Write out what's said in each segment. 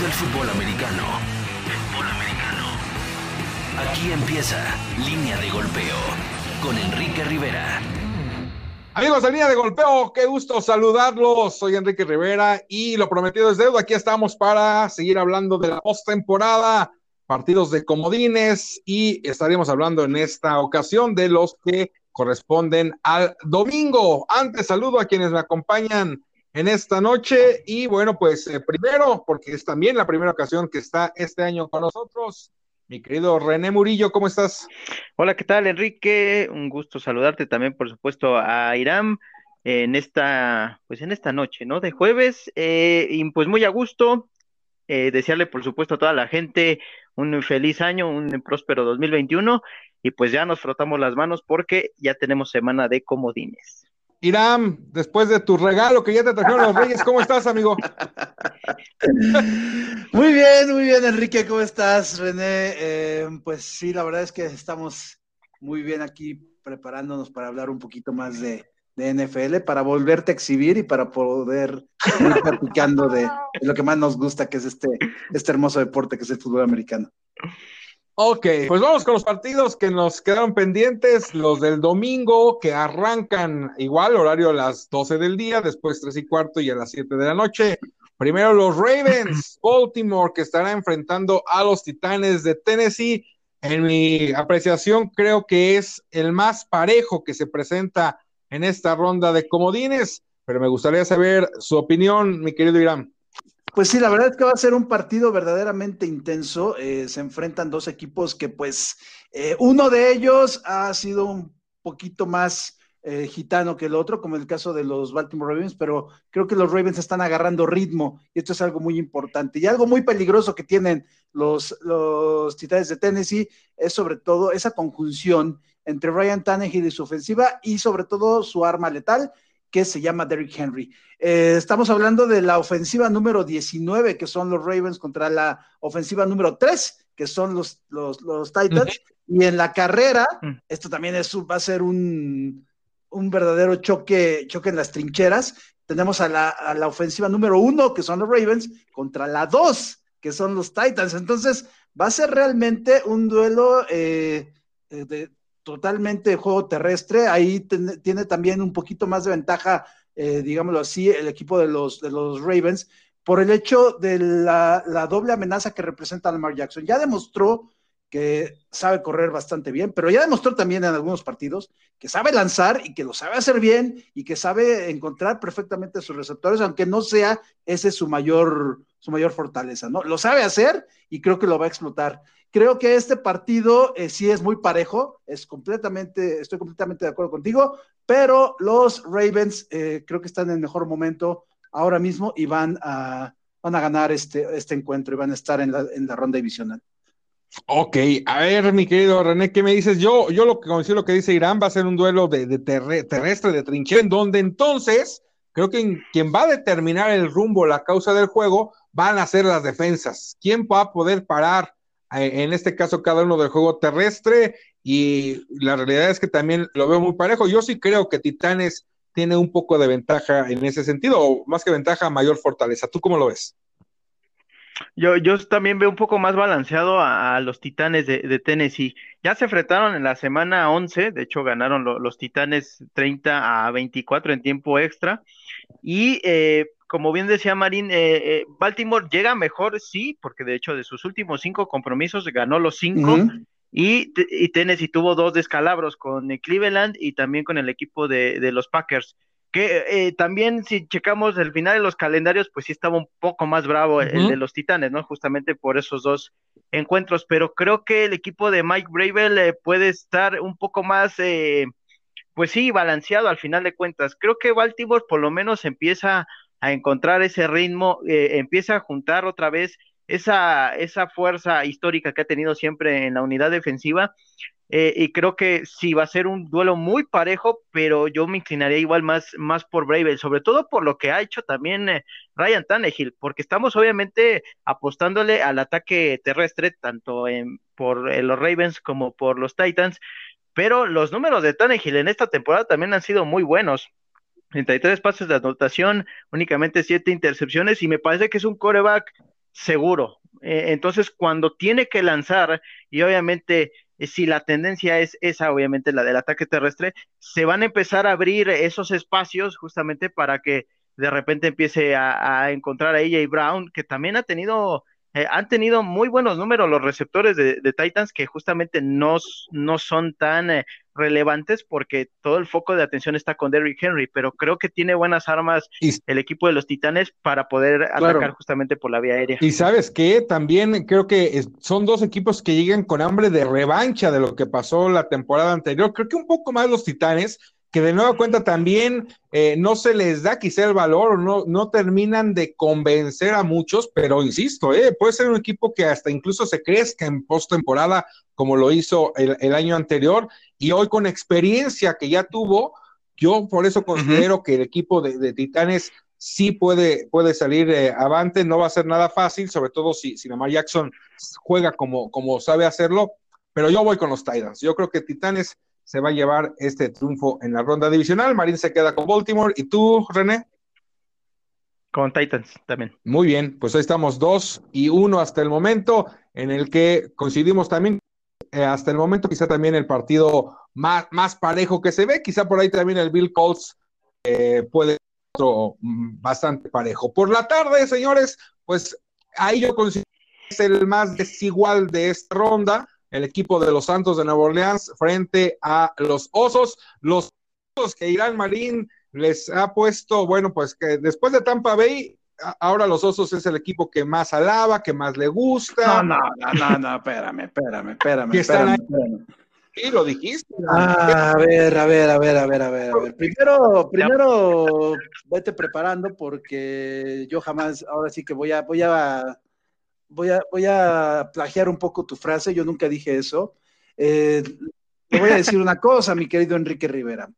del fútbol americano. Aquí empieza Línea de Golpeo con Enrique Rivera. Amigos de Línea de Golpeo, qué gusto saludarlos. Soy Enrique Rivera y lo prometido es deuda. Aquí estamos para seguir hablando de la postemporada, partidos de comodines y estaremos hablando en esta ocasión de los que corresponden al domingo. Antes saludo a quienes me acompañan en esta noche. Y bueno, pues eh, primero, porque es también la primera ocasión que está este año con nosotros, mi querido René Murillo, ¿cómo estás? Hola, ¿qué tal, Enrique? Un gusto saludarte también, por supuesto, a Irán en esta, pues en esta noche, ¿no? De jueves, eh, y pues muy a gusto, eh, desearle, por supuesto, a toda la gente un feliz año, un próspero 2021, y pues ya nos frotamos las manos porque ya tenemos semana de comodines. Irán, después de tu regalo que ya te trajeron los Reyes, ¿cómo estás, amigo? Muy bien, muy bien, Enrique, ¿cómo estás, René? Eh, pues sí, la verdad es que estamos muy bien aquí preparándonos para hablar un poquito más de, NFL, para volverte a exhibir y para poder ir platicando de, de, lo que más nos gusta, que es este, este hermoso deporte que es el fútbol americano. Ok, pues vamos con los partidos que nos quedaron pendientes, los del domingo, que arrancan igual, horario a las 12 del día, después 3 y cuarto y a las 7 de la noche. Primero los Ravens, Baltimore, que estará enfrentando a los Titanes de Tennessee. En mi apreciación, creo que es el más parejo que se presenta en esta ronda de comodines, pero me gustaría saber su opinión, mi querido Irán. Pues sí, la verdad es que va a ser un partido verdaderamente intenso. Eh, se enfrentan dos equipos que pues eh, uno de ellos ha sido un poquito más eh, gitano que el otro, como el caso de los Baltimore Ravens, pero creo que los Ravens están agarrando ritmo y esto es algo muy importante. Y algo muy peligroso que tienen los, los Titanes de Tennessee es sobre todo esa conjunción entre Ryan Tannehill y su ofensiva y sobre todo su arma letal que se llama Derrick Henry. Eh, estamos hablando de la ofensiva número 19, que son los Ravens, contra la ofensiva número 3, que son los, los, los Titans. Y en la carrera, mm. esto también es, va a ser un, un verdadero choque, choque en las trincheras. Tenemos a la, a la ofensiva número 1, que son los Ravens, contra la 2, que son los Titans. Entonces, va a ser realmente un duelo eh, de, totalmente juego terrestre. Ahí tiene también un poquito más de ventaja, eh, digámoslo así, el equipo de los, de los Ravens, por el hecho de la, doble amenaza que representa Lamar Jackson. Ya demostró que sabe correr bastante bien, pero ya demostró también en algunos partidos que sabe lanzar y que lo sabe hacer bien y que sabe encontrar perfectamente sus receptores, aunque no sea ese su mayor, su mayor fortaleza, ¿no? Lo sabe hacer y creo que lo va a explotar. Creo que este partido eh, sí es muy parejo, es completamente, estoy completamente de acuerdo contigo, pero los Ravens eh, creo que están en mejor momento ahora mismo y van a, van a ganar este, este encuentro y van a estar en la, en la ronda divisional. Ok, a ver, mi querido René, ¿qué me dices? Yo, yo lo que lo que dice Irán va a ser un duelo de, de terrestre, de trinchera, en donde entonces creo que quien va a determinar el rumbo, la causa del juego, van a ser las defensas. ¿Quién va a poder parar, eh, en este caso, cada uno del juego terrestre? Y la realidad es que también lo veo muy parejo. Yo sí creo que Titanes tiene un poco de ventaja en ese sentido, o más que ventaja, mayor fortaleza. ¿Tú cómo lo ves? Yo, yo también veo un poco más balanceado a, los Titanes de, Tennessee. Ya se enfrentaron en la semana 11, de hecho ganaron los Titanes 30 a 24 en tiempo extra. Y eh, como bien decía Marín, eh, eh, Baltimore llega mejor, sí, porque de hecho de sus últimos cinco compromisos ganó los cinco. y, y, Tennessee tuvo dos descalabros con Cleveland y también con el equipo de, de los Packers que eh, también si checamos el final de los calendarios, pues sí estaba un poco más bravo el de los Titanes, ¿no? Justamente por esos dos encuentros, pero creo que el equipo de Mike Bravel eh, puede estar un poco más, eh, pues sí, balanceado al final de cuentas. Creo que Baltimore por lo menos empieza a encontrar ese ritmo, empieza a juntar otra vez esa, esa fuerza histórica que ha tenido siempre en la unidad defensiva eh, y creo que sí va a ser un duelo muy parejo, pero yo me inclinaría igual más, más por Bravel, sobre todo por lo que ha hecho también eh, Ryan Tannehill, porque estamos obviamente apostándole al ataque terrestre, tanto en, por eh, los Ravens como por los Titans, pero los números de Tannehill en esta temporada también han sido muy buenos. 33 pases de anotación, únicamente 7 intercepciones, y me parece que es un coreback seguro. Entonces, cuando tiene que lanzar, y obviamente si la tendencia es esa, obviamente la del ataque terrestre, se van a empezar a abrir esos espacios justamente para que de repente empiece a, encontrar a AJ Brown, que también ha tenido, eh, han tenido muy buenos números los receptores de, Titans, que justamente no, no son tan eh, relevantes porque todo el foco de atención está con Derrick Henry, pero creo que tiene buenas armas el equipo de los Titanes para poder atacar justamente por la vía aérea. Y sabes que también creo que son dos equipos que llegan con hambre de revancha de lo que pasó la temporada anterior. Creo que un poco más los Titanes que de nueva cuenta también eh, no se les da quizá el valor o no, no terminan de convencer a muchos, pero insisto, eh, puede ser un equipo que hasta incluso se crezca en postemporada como lo hizo el, año anterior y hoy con experiencia que ya tuvo, yo por eso considero que el equipo de, Titanes sí puede, puede salir eh, avante, no va a ser nada fácil, sobre todo si, si Lamar Jackson juega como, como sabe hacerlo, pero yo voy con los Titans. Yo creo que Titanes se va a llevar este triunfo en la ronda divisional. Marín se queda con Baltimore. ¿Y tú, René? Con Titans también. Muy bien, pues ahí estamos dos y uno hasta el momento, en el que coincidimos también, eh, hasta el momento quizá también el partido más, más parejo que se ve, quizá por ahí también el Bill Colts eh, puede ser mm, bastante parejo. Por la tarde, señores, pues ahí yo considero que es el más desigual de esta ronda el equipo de los Santos de Nueva Orleans frente a los Osos. Los Osos que Irán Marín les ha puesto, bueno, pues que después de Tampa Bay, ahora los Osos es el equipo que más alaba, que más le gusta. No, no, no, no, espérame, espérame, espérame. espérame, Sí, lo dijiste. Ah, a ver, a ver, a ver, a ver, a ver, a ver. Primero, primero vete preparando porque yo jamás, ahora sí que voy a, voy a voy a, voy a plagiar un poco tu frase, yo nunca dije eso. Eh, te voy a decir una cosa, mi querido Enrique Rivera.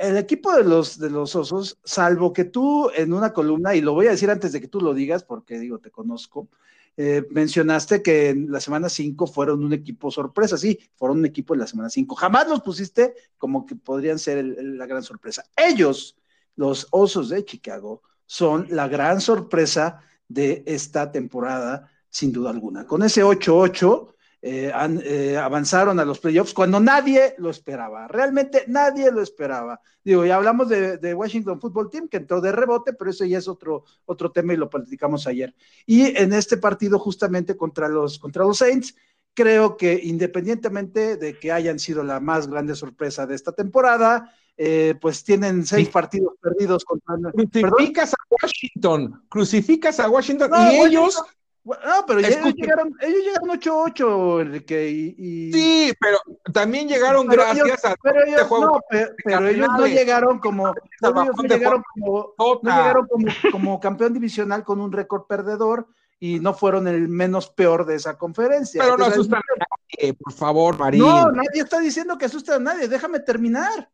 El equipo de los, de los osos, salvo que tú en una columna, y lo voy a decir antes de que tú lo digas, porque digo, te conozco, eh, mencionaste que en la semana 5 fueron un equipo sorpresa, sí, fueron un equipo en la semana 5. Jamás los pusiste como que podrían ser la gran sorpresa. Ellos, los osos de Chicago, son la gran sorpresa de esta temporada, sin duda alguna. Con ese 8-8 eh, eh, avanzaron a los playoffs cuando nadie lo esperaba, realmente nadie lo esperaba. Digo, ya hablamos de, Washington Football Team que entró de rebote, pero eso ya es otro, otro tema y lo platicamos ayer. Y en este partido justamente contra los, contra los Saints, creo que independientemente de que hayan sido la más grande sorpresa de esta temporada, eh, pues tienen seis partidos perdidos contra. Crucificas a Washington, crucificas a Washington y ellos. No, pero ellos llegaron, ellos llegaron 8-8, Enrique, y, Sí, pero también llegaron gracias a pero ellos, este No, pero, ellos no llegaron como, ellos no llegaron como, no llegaron como, como campeón divisional con un récord perdedor y no fueron el menos peor de esa conferencia. Pero no asustan a nadie, por favor, María. No, nadie está diciendo que asusten a nadie, déjame terminar.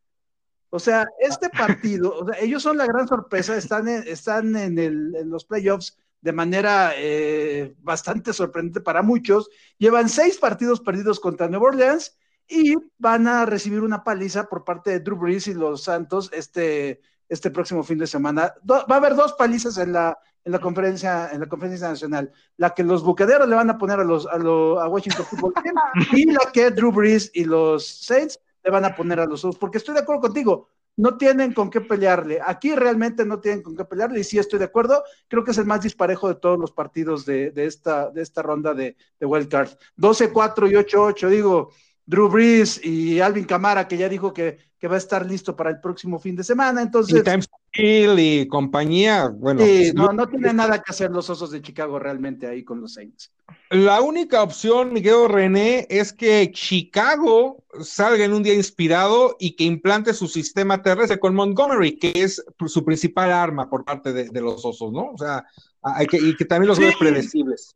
O sea, este partido, o sea, ellos son la gran sorpresa, están en, están en, el, en los playoffs de manera eh, bastante sorprendente para muchos. Llevan seis partidos perdidos contra Nueva Orleans y van a recibir una paliza por parte de Drew Brees y los Santos este, este próximo fin de semana. va a haber dos palizas en la, en la conferencia, en la conferencia nacional. La que los bucaderos le van a poner a los a, a Washington Football Team y la que Drew Brees y los Saints le van a poner a los dos, porque estoy de acuerdo contigo, no tienen con qué pelearle. Aquí realmente no tienen con qué pelearle, y sí estoy de acuerdo, creo que es el más disparejo de todos los partidos de, esta, de esta ronda de, de Wild Card. 12-4 y 8-8, digo, Drew Brees y Alvin Camara, que ya dijo que, que, va a estar listo para el próximo fin de semana. Entonces. Y y compañía, bueno. no, no tiene nada que hacer los osos de Chicago realmente ahí con los Saints. La única opción, Miguel René, es que Chicago salga en un día inspirado y que implante su sistema terrestre con Montgomery, que es su principal arma por parte de, los osos, ¿no? O sea, hay que, y que también los ve predecibles.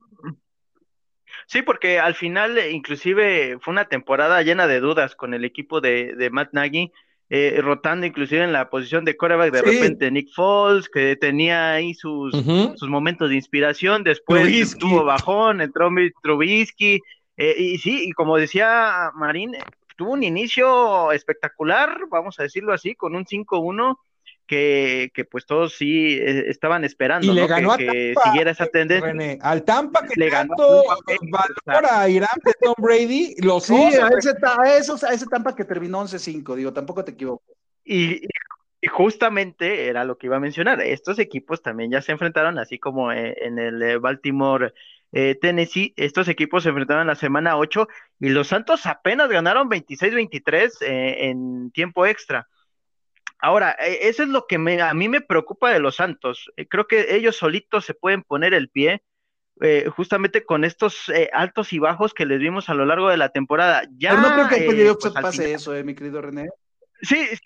Sí, porque al final eh, inclusive fue una temporada llena de dudas con el equipo de, de Matt Nagy, eh, rotando inclusive en la posición de coreback, de repente Nick Foles, que tenía ahí sus, sus momentos de inspiración, después estuvo bajón, entró Trubisky, eh, y sí, y como decía Marín, tuvo un inicio espectacular, vamos a decirlo así, con un 5-1, que, que pues todos sí eh, estaban esperando, y le ¿no? ganó que, a que Tampa, siguiera esa tendencia. René, al Tampa que Le ganó tanto valora a Irán de Tom Brady, los Sí, a ese, a esos- a ese Tampa que terminó 11-5, digo, tampoco te equivoco. Y, y justamente era lo que iba a mencionar. Estos equipos también ya se enfrentaron, así como eh, en el eh, Baltimore eh, Tennessee, estos equipos se enfrentaron la semana 8 y los Santos apenas ganaron 26-23 eh, en tiempo extra. Ahora, eh, eso es lo que me, a mí me preocupa de los Santos. Eh, creo que ellos solitos se pueden poner el pie. eh, justamente con estos eh, altos y bajos que les vimos a lo largo de la temporada. Ya, Pero no creo que en eh, pues, pase final- eso, eh, mi querido René. Sí, sí,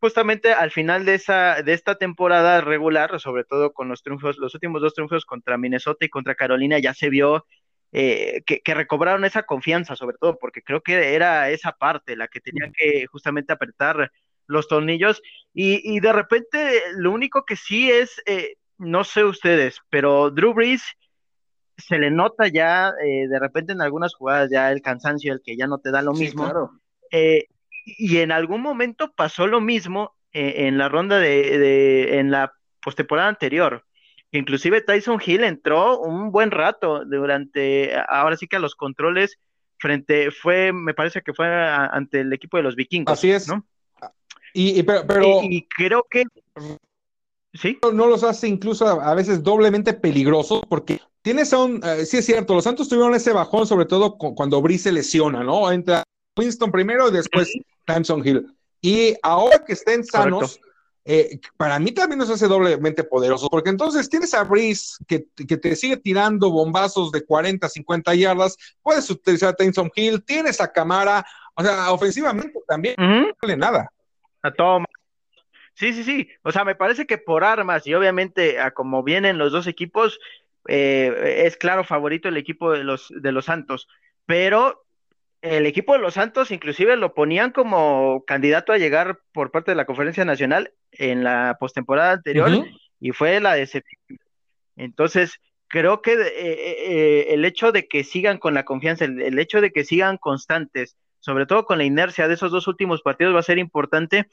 justamente al final de esa, de esta temporada regular, sobre todo con los triunfos, los últimos dos triunfos contra Minnesota y contra Carolina, ya se vio eh, que, que recobraron esa confianza, sobre todo, porque creo que era esa parte la que tenía que justamente apretar los tornillos. Y, y de repente, lo único que sí es, eh, no sé ustedes, pero Drew Brees se le nota ya eh, de repente en algunas jugadas ya el cansancio, el que ya no te da lo Sí, mismo. claro. Eh, y en algún momento pasó lo mismo eh, en la ronda de, de- en la postemporada anterior. Inclusive Tyson Hill entró un buen rato durante, ahora sí que a los controles frente, fue, me parece que fue a- ante el equipo de los vikingos. Así es. ¿no? Y, y pero, pero Y, y creo que sí, no los hace incluso a, a veces doblemente peligrosos porque tienes a un, eh, sí es cierto, los Santos tuvieron ese bajón sobre todo cu- cuando Brice se lesiona, ¿no? Entra Winston primero y después Tyson Hill. Y ahora que estén sanos, eh, para mí también nos hace doblemente poderosos, porque entonces tienes a Brice que, que te sigue tirando bombazos de 40, 50 yardas, puedes utilizar a Tyson Hill, tienes a Camara, o sea, ofensivamente también no vale nada. A todo. Sí, sí, sí. O sea, me parece que por armas y obviamente a como vienen los dos equipos, eh, es claro favorito el equipo de los, de los Santos. Pero el equipo de los Santos inclusive lo ponían como candidato a llegar por parte de la Conferencia Nacional en la postemporada anterior y fue la decepción. Entonces, creo que eh, eh, el hecho de que sigan con la confianza, el, el hecho de que sigan constantes, sobre todo con la inercia de esos dos últimos partidos, va a ser importante.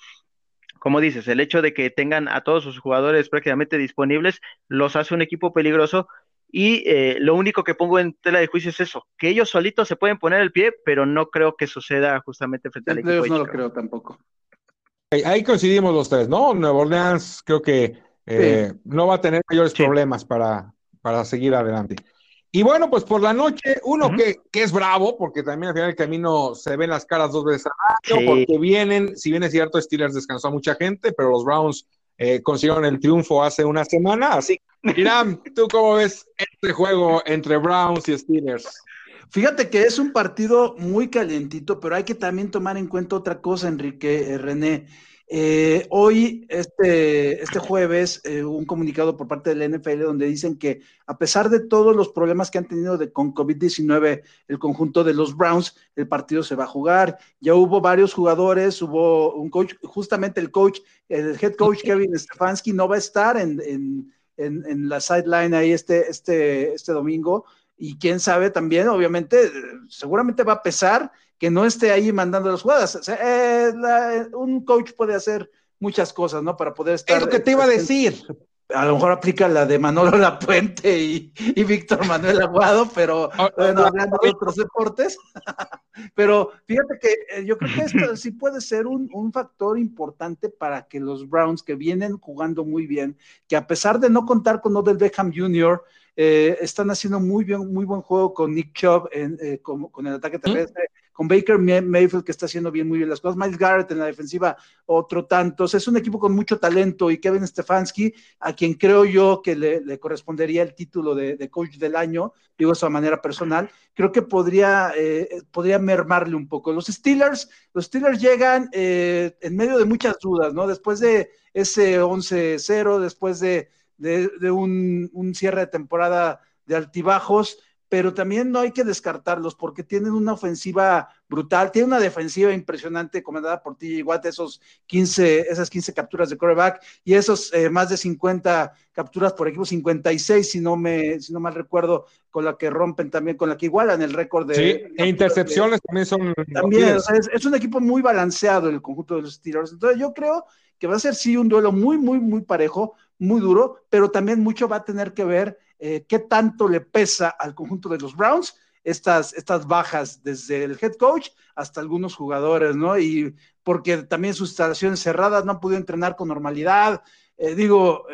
Como dices, el hecho de que tengan a todos sus jugadores prácticamente disponibles los hace un equipo peligroso. Y eh, lo único que pongo en tela de juicio es eso, que ellos solitos se pueden poner el pie, pero no creo que suceda justamente frente al equipo no lo creo tampoco. Ahí- Ahí coincidimos los tres, ¿no? Nueva Orleans creo que eh, no va a tener mayores Sí. problemas para, para seguir adelante. Y bueno, pues por la noche, uno que, que es bravo, porque también al final del camino se ven las caras dos veces al año, Sí. porque vienen, si bien es cierto, Steelers descansó a mucha gente, pero los Browns eh, consiguieron el triunfo hace una semana, así que, Irán, ¿tú cómo ves este juego entre Browns y Steelers? Fíjate que es un partido muy calientito, pero hay que también tomar en cuenta otra cosa, Enrique, eh, René. Eh, hoy, este, este jueves, eh, un comunicado por parte del NFL donde dicen que a pesar de todos los problemas que han tenido de, con COVID-19 el conjunto de los Browns, el partido se va a jugar. Ya hubo varios jugadores, hubo un coach, justamente el coach, el head coach Kevin Stefanski no va a estar en, en, en, en la sideline ahí este, este, este domingo y quién sabe también, obviamente, seguramente va a pesar que no esté ahí mandando las jugadas. O sea, eh, la, un coach puede hacer muchas cosas, ¿no? Para poder estar. Es lo que te iba a decir. A lo mejor aplica la de Manolo Lapuente y, y Víctor Manuel Aguado, pero bueno, hablando de otros deportes. pero fíjate que eh, yo creo que esto sí puede ser un, un, factor importante para que los Browns, que vienen jugando muy bien, que a pesar de no contar con Odell Beckham Jr., eh, están haciendo muy bien, muy buen juego con Nick Chubb en, eh, con, con, el ataque terrestre, ¿Mm? con Baker Mayfield que está haciendo bien muy bien las cosas, Miles Garrett en la defensiva, otro tanto. O sea, es un equipo con mucho talento y Kevin Stefanski, a quien creo yo que le, le correspondería el título de, de, coach del año, digo eso a manera personal, creo que podría, eh, podría mermarle un poco. Los Steelers, los Steelers llegan en medio de muchas dudas, ¿no? Después de ese 11-0, después de de, de un, un, cierre de temporada de altibajos, pero también no hay que descartarlos porque tienen una ofensiva brutal, tienen una defensiva impresionante comandada por TJ Watt, esos 15, esas 15 capturas de coreback y esos eh, más de 50 capturas por equipo, 56 si no me, si no mal recuerdo, con la que rompen también, con la que igualan el récord de... Sí, e intercepciones de, también son... También, o sea, es, es, un equipo muy balanceado el conjunto de los Steelers, entonces yo creo que va a ser sí un duelo muy, muy, muy parejo, muy duro, pero también mucho va a tener que ver eh, qué tanto le pesa al conjunto de los Browns estas, estas bajas desde el head coach hasta algunos jugadores, ¿no? Y porque también sus instalaciones cerradas no han podido entrenar con normalidad. Eh, digo,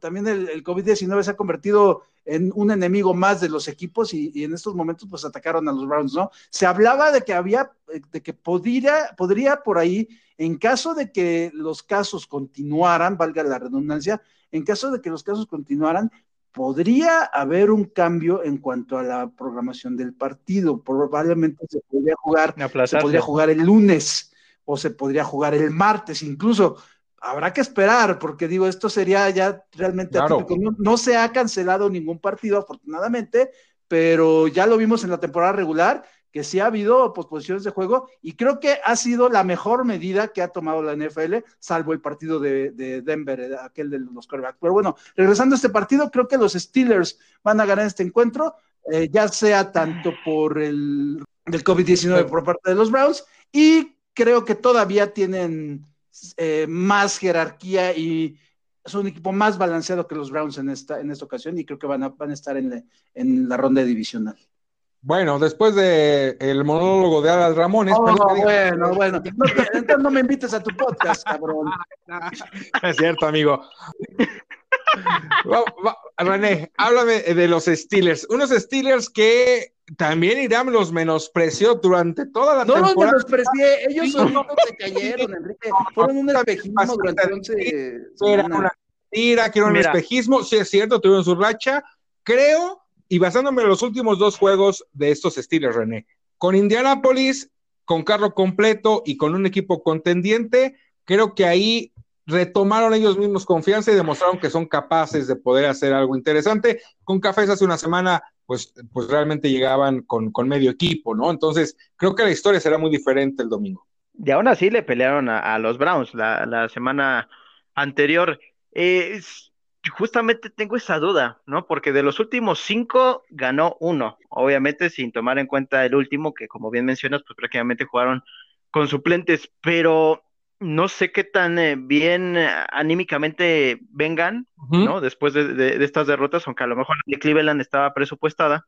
también el, COVID-19 se ha convertido en un enemigo más de los equipos y, y, en estos momentos pues atacaron a los Browns, ¿no? Se hablaba de que había, de que podría, podría por ahí, en caso de que los casos continuaran, valga la redundancia, en caso de que los casos continuaran, podría haber un cambio en cuanto a la programación del partido. Probablemente se podría jugar, se podría jugar el lunes o se podría jugar el martes, incluso. Habrá que esperar, porque digo, esto sería ya realmente no, se ha cancelado ningún partido, afortunadamente, pero ya lo vimos en la temporada regular que sí ha habido posposiciones de juego y creo que ha sido la mejor medida que ha tomado la NFL, salvo el partido de, Denver, eh, aquel de los quarterbacks. Pero bueno, regresando a este partido, creo que los Steelers van a ganar este encuentro, eh, ya sea tanto por el del COVID-19 por parte de los Browns y creo que todavía tienen eh, más jerarquía y son un equipo más balanceado que los Browns en esta, en esta ocasión y creo que van a, van a estar en, en la ronda divisional. Bueno, después de el monólogo de Alas Ramones. Oh, bueno, bueno. entonces no me invites a tu podcast, cabrón. es cierto, amigo. René, háblame de los Steelers. Unos Steelers que también Irán los menospreció durante toda la temporada. No los menosprecié, ellos solitos se cayeron, Enrique. Fueron un espejismo durante 11 Era una tira, que era un espejismo. Sí, es cierto, tuvieron su racha. Creo y basándome en los últimos dos juegos de estos Steelers, René, con Indianapolis, con carro completo y con un equipo contendiente, creo que ahí retomaron ellos mismos confianza y demostraron que son capaces de poder hacer algo interesante. Con Cafés hace una semana, pues, pues realmente llegaban con, medio equipo, ¿no? Entonces, creo que la historia será muy diferente el domingo. Y aún así le pelearon a, los Browns la, la semana anterior. Eh, justamente tengo esa duda, ¿no? Porque de los últimos cinco ganó uno, obviamente sin tomar en cuenta el último, que como bien mencionas, pues prácticamente jugaron con suplentes, pero no sé qué tan eh, bien eh, anímicamente vengan, ¿no? Después de, estas derrotas, aunque a lo mejor de Cleveland estaba presupuestada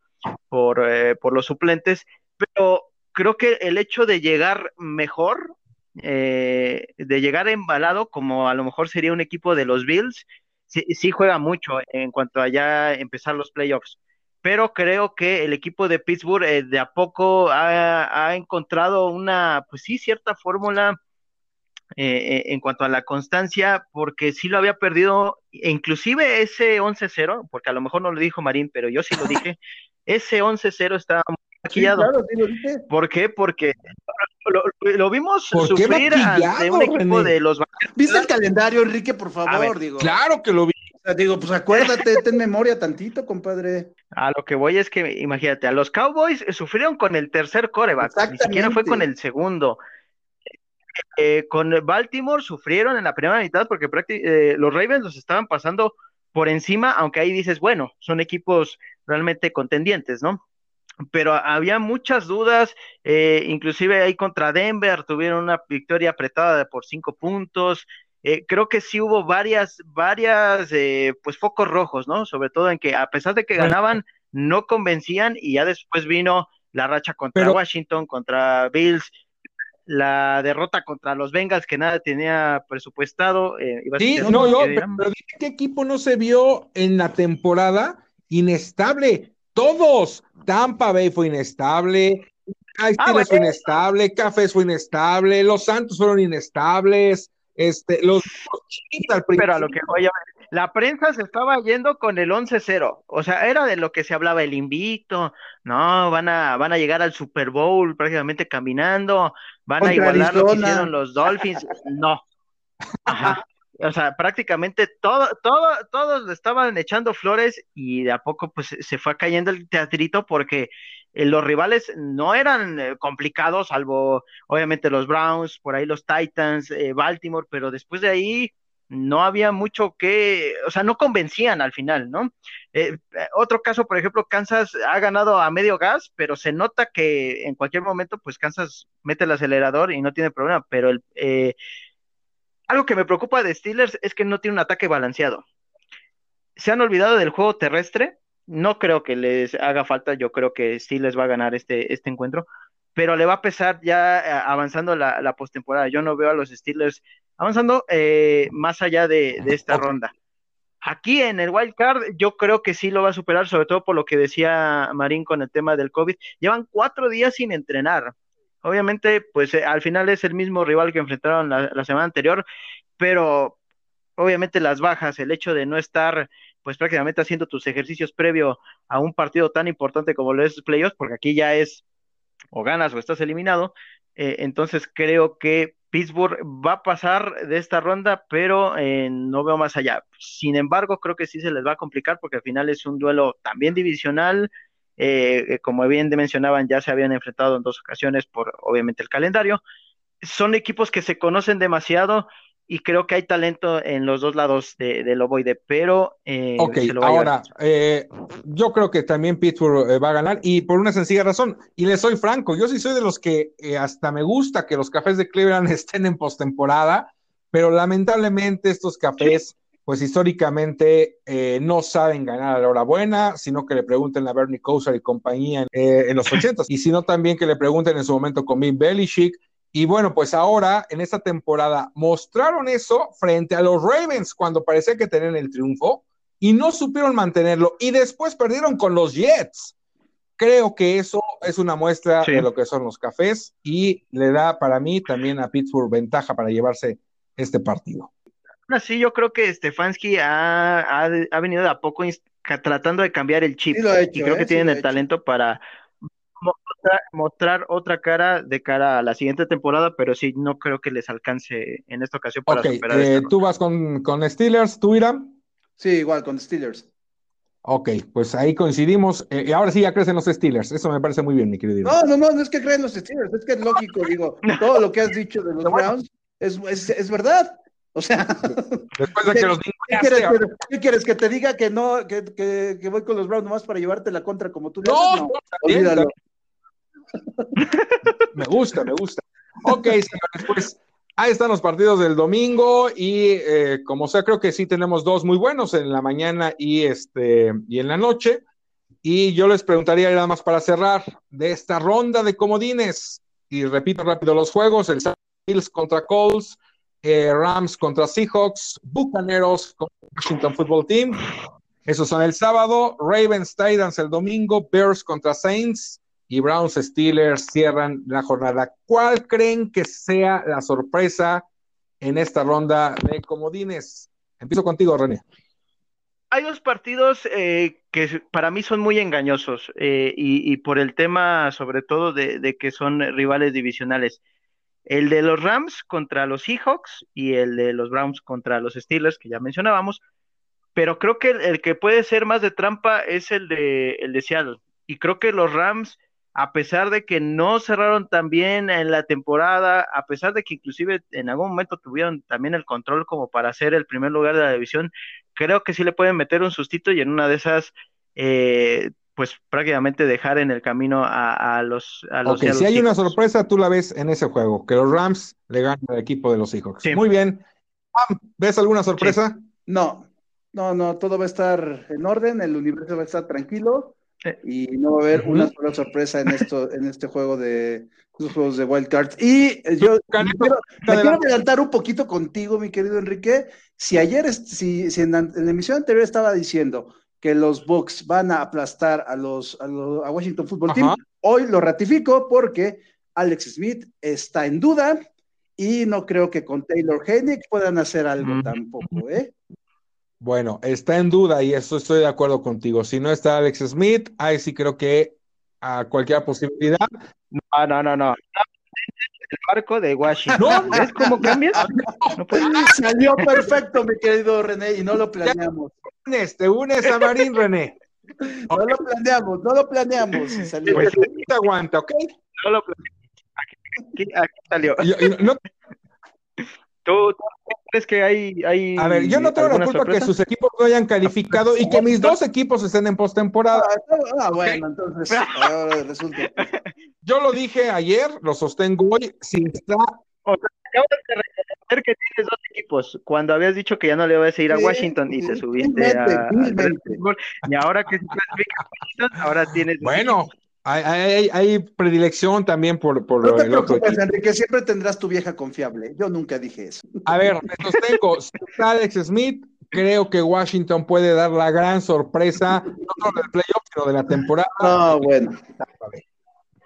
por, eh, por los suplentes, pero creo que el hecho de llegar mejor, de llegar embalado, como a lo mejor sería un equipo de los Bills, sí, sí juega mucho en cuanto a ya empezar los playoffs. Pero creo que el equipo de Pittsburgh eh, de a poco ha, encontrado una, pues sí, cierta fórmula eh, eh, en cuanto a la constancia, porque sí lo había perdido, e inclusive ese 11-0, porque a lo mejor no lo dijo Marín, pero yo sí lo dije, ese 11-0 estaba maquillado. ¿Por qué? Porque lo, vimos sufrir ante un equipo de los ¿Viste el calendario, Enrique, por favor? digo. Claro que lo vi. digo, pues acuérdate, ten memoria tantito, compadre. A lo que voy es que, imagínate, a los Cowboys sufrieron con el tercer coreback, ni siquiera fue con el segundo. Eh, con Baltimore sufrieron en la primera mitad porque eh, los Ravens los estaban pasando por encima, aunque ahí dices, bueno, son equipos realmente contendientes, ¿no? pero había muchas dudas, eh, inclusive ahí contra Denver tuvieron una victoria apretada por cinco puntos. Creo que sí hubo varias, varias, pues focos rojos, ¿no? Sobre todo en que a pesar de que ganaban, no convencían y ya después vino la racha contra Washington, contra Bills, la derrota contra los Bengals que nada tenía presupuestado. sí, no, yo, pero, ¿qué equipo no se vio en la temporada inestable? Todos. Tampa Bay fue inestable. Ah, fue inestable. Cafés fue inestable. Los Santos fueron inestables. Este, los Pero a lo que oye, la prensa se estaba yendo con el 11-0. O sea, era de lo que se hablaba el invito. No, van a, van a llegar al Super Bowl prácticamente caminando. Van a igualar lo que hicieron los Dolphins. No. Ajá o sea, prácticamente todo, todo, todos estaban echando flores y de a poco pues se fue cayendo el teatrito porque eh, los rivales no eran eh, complicados, salvo obviamente los Browns, por ahí los Titans, eh, Baltimore, pero después de ahí no había mucho que, o sea, no convencían al final, ¿no? otro caso, por ejemplo, Kansas ha ganado a medio gas, pero se nota que en cualquier momento, pues Kansas mete el acelerador y no tiene problema, pero el, algo que me preocupa de Steelers es que no tiene un ataque balanceado. Se han olvidado del juego terrestre. No creo que les haga falta. Yo creo que Steelers va a ganar este, este encuentro. Pero le va a pesar ya eh, avanzando la, la postemporada. Yo no veo a los Steelers avanzando eh, más allá de, esta ronda. Aquí en el wild card, yo creo que sí lo va a superar, sobre todo por lo que decía Marín con el tema del COVID. Llevan cuatro días sin entrenar. Obviamente, pues eh, al final es el mismo rival que enfrentaron la, semana anterior, pero obviamente las bajas, el hecho de no estar pues prácticamente haciendo tus ejercicios previo a un partido tan importante como lo es playoffs, porque aquí ya es o ganas o estás eliminado, eh, entonces creo que Pittsburgh va a pasar de esta ronda, pero eh, no veo más allá. Sin embargo, creo que sí se les va a complicar porque al final es un duelo también divisional, eh, eh, como bien mencionaban, ya se habían enfrentado en dos ocasiones por obviamente el calendario. Son equipos que se conocen demasiado y creo que hay talento en los dos lados de, del ovoide, pero eh, ok, ahora yo creo que también Pittsburgh va a ganar y por una sencilla razón, y le soy franco, yo sí soy de los que hasta me gusta que los cafés de Cleveland estén en postemporada, pero lamentablemente estos cafés pues históricamente eh, no saben ganar a la hora buena, sino que le pregunten a Bernie Kosar y compañía eh, en los 80 y sino también que le pregunten en su momento con Bill Belichick. Y bueno, pues ahora en esta temporada mostraron eso frente a los Ravens cuando parecía que tenían el triunfo y no supieron mantenerlo y después perdieron con los Jets. Creo que eso es una muestra de lo que son los cafés y le da para mí también a Pittsburgh ventaja para llevarse este partido así yo creo que Stefanski ha, ha, venido de a poco tratando de cambiar el chip. y creo que ¿eh? tienen el talento para mostrar, otra cara de cara a la siguiente temporada, pero sí, no creo que les alcance en esta ocasión para superar eh, ¿Tú vas con, con Steelers, tú Irán? Sí, igual, con Steelers. Ok, pues ahí coincidimos. Eh, y ahora sí ya crecen los Steelers. Eso me parece muy bien, mi querido. No, no, no, no es que creen los Steelers, es que es lógico, digo, todo lo que has dicho de los Browns es, es, es verdad. O sea, después de que los ¿qué, quieres, ¿qué, quieres, que te diga que no, que, que, que, voy con los Browns nomás para llevarte la contra como tú no, No, olvídalo. Me gusta, me gusta. Ok, señores, pues ahí están los partidos del domingo y eh, como sea, creo que sí tenemos dos muy buenos en la mañana y este y en la noche. Y yo les preguntaría nada más para cerrar de esta ronda de comodines. Y repito rápido los juegos: el Bills contra Colts, eh, Rams contra Seahawks, Bucaneros contra Washington Football Team. Esos son el sábado, Ravens Titans el domingo, Bears contra Saints y Browns Steelers cierran la jornada. ¿Cuál creen que sea la sorpresa en esta ronda de comodines? Empiezo contigo, René. Hay dos partidos eh, que para mí son muy engañosos eh, y, por el tema sobre todo de que son rivales divisionales. El de los Rams contra los Seahawks y el de los Browns contra los Steelers, que ya mencionábamos. Pero creo que el, que puede ser más de trampa es el de, el de Seattle. Y creo que los Rams, a pesar de que no cerraron tan bien en la temporada, a pesar de que inclusive en algún momento tuvieron también el control como para ser el primer lugar de la división, creo que sí le pueden meter un sustito y en una de esas eh, pues prácticamente dejar en el camino a, los a los, si hay una sorpresa, tú la ves en ese juego, que los Rams le ganan al equipo de los Seahawks. Muy bien. ¿Ves alguna sorpresa? No, no, no, todo va a estar en orden, el universo va a estar tranquilo y no va a haber una sola sorpresa en esto, en este juego de los juegos de Wild Cards. Y yo me quiero, adelantar un poquito contigo, mi querido Enrique. Si ayer, si, si en la emisión anterior estaba diciendo que los Bucks van a aplastar a los, a, Washington Football Team. Hoy lo ratifico porque Alex Smith está en duda y no creo que con Taylor Hennig puedan hacer algo tampoco, ¿eh? Bueno, está en duda y eso estoy de acuerdo contigo. Si no está Alex Smith, ahí sí creo que a cualquier posibilidad. No, no, no, no. El marco de Washington. ¿Ves cómo cambias? Salió perfecto, mi querido René, y no lo planeamos te unes a Marín, René. No lo planeamos, no lo planeamos. Salió. Pues, te aguanta, ¿ok? No lo planeamos. Aquí, salió. ¿Tú, crees que hay, hay, A ver, yo no tengo la culpa que sus equipos no hayan calificado y que mis dos equipos estén en postemporada. Ah, ah bueno, entonces ahora resulta. Yo lo dije ayer, lo sostengo hoy, si está. O sea, acabas de reconocer que tienes dos equipos. Cuando habías dicho que ya no le ibas a ir a Washington y te subiste a, y ahora que se clasifica a Washington, ahora tienes. Bueno, hay, hay, predilección también por, por no te preocupes, Enrique, siempre tendrás tu vieja confiable. Yo nunca dije eso. A ver, me sostengo. Alex Smith, creo que Washington puede dar la gran sorpresa, no solo del playoff, sino de la temporada. No, bueno.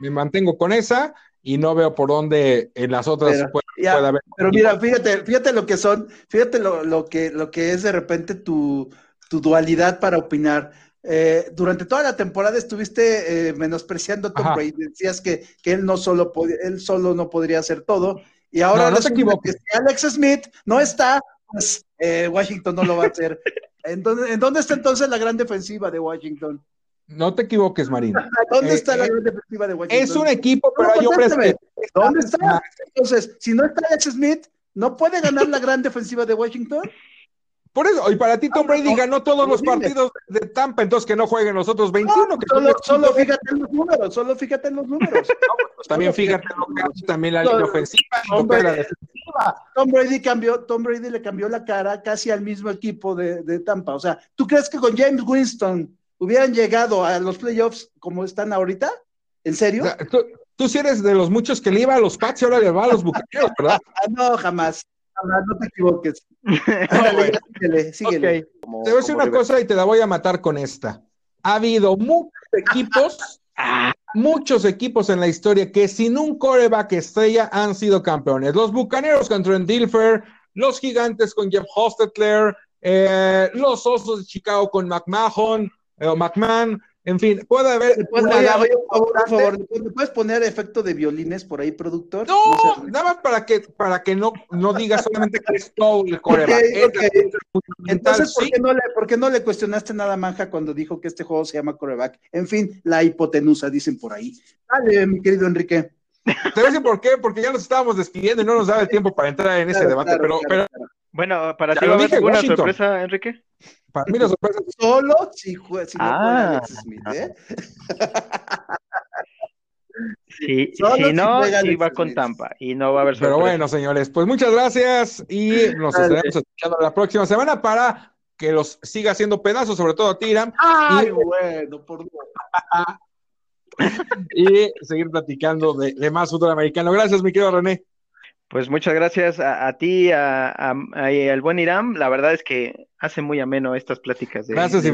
Me mantengo con esa y no veo por dónde en las otras puede, haber. Pero mira, fíjate, fíjate lo que son, fíjate lo, lo, que, lo que es de repente tu, tu dualidad para opinar. Eh, durante toda la temporada estuviste eh, menospreciando a Tom Brady, decías que, que, él no solo él solo no podría hacer todo, y ahora no, no que si Alex Smith no está, pues eh, Washington no lo va a hacer. ¿En dónde, ¿En dónde, está entonces la gran defensiva de Washington? No te equivoques, Marina. ¿Dónde está la gran defensiva de Washington? Es un equipo, pero hay hombres que... ¿Dónde está? Entonces, si no está Alex Smith, ¿no puede ganar la gran defensiva de Washington? Por eso, y para ti Tom ah, Brady ganó todos los partidos de Tampa, entonces que no jueguen los otros 21. que solo, solo fíjate en los números, solo fíjate en los números. Pues también fíjate en lo que hace también la línea ofensiva. Tom Brady, Tom Brady, cambió, Tom Brady le cambió la cara casi al mismo equipo de, de Tampa. O sea, ¿tú crees que con James Winston hubieran llegado a los playoffs como están ahorita? ¿En serio? tú, sí eres de los muchos que le iba a los Pats y ahora le va a los Bucaneros, ¿verdad? no, jamás no te equivoques. síguele, Te voy a decir una cosa y te la voy a matar con esta. Ha habido muchos equipos, muchos equipos en la historia que sin un coreback estrella han sido campeones. Los Bucaneros con Trent Dilfer, los Gigantes con Jeff Hostetler, eh, los Osos de Chicago con McMahon, eh, McMahon, en fin, puede haber. por favor, ¿me puedes poner efecto de violines por ahí, productor? No, nada más para que, para que no, no digas solamente que es todo el coreback. Entonces, ¿por, qué no le, ¿por qué no le cuestionaste nada Manja cuando dijo que este juego se llama coreback? En fin, la hipotenusa, dicen por ahí. Dale, mi querido Enrique. Te voy a decir por qué, porque ya nos estábamos despidiendo y no nos daba el tiempo para entrar en ese debate, pero, pero bueno, para ti va a haber alguna sorpresa, Enrique. Para mí la sorpresa solo si, si no ah. Alex Smith, ¿eh? Sí, si no, si va con Tampa y no va a haber sorpresa. Pero bueno, señores, pues muchas gracias y nos estaremos escuchando la próxima semana para que los siga haciendo pedazos, sobre todo a Tiram. Ay, y, bueno, por y seguir platicando de, de más fútbol americano. Gracias, mi querido René. Pues muchas gracias a, ti, a, al buen Irán. La verdad es que hace muy ameno estas pláticas de, gracias,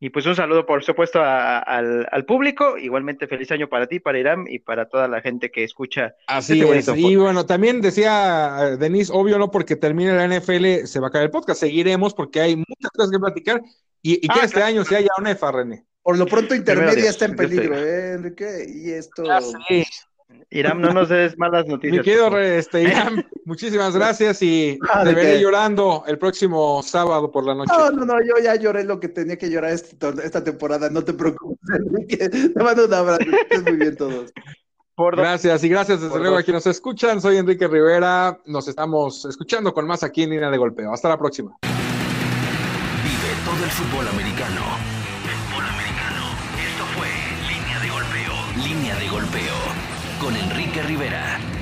y, pues un saludo, por supuesto, al, al, público. Igualmente, feliz año para ti, para Irán y para toda la gente que escucha. Así este es. Y bueno, también decía eh, Denise, obvio, no porque termine la NFL se va a caer el podcast. Seguiremos porque hay muchas cosas que platicar y, que ah, este año se haya una EFA, René. Por lo pronto, intermedia está en peligro, ¿eh, Enrique? Y esto. Iram, no nos des malas noticias. Mi querido este, Iram, muchísimas gracias y ah, te veré llorando el próximo sábado por la noche. No, no, no, yo ya lloré lo que tenía que llorar esta, esta temporada, no te preocupes, Enrique. Te mando un abrazo, muy bien todos. gracias y gracias desde luego a quienes nos escuchan. Soy Enrique Rivera. Nos estamos escuchando con más aquí en Línea de Golpeo. Hasta la próxima. Vive todo el fútbol americano. Rivera.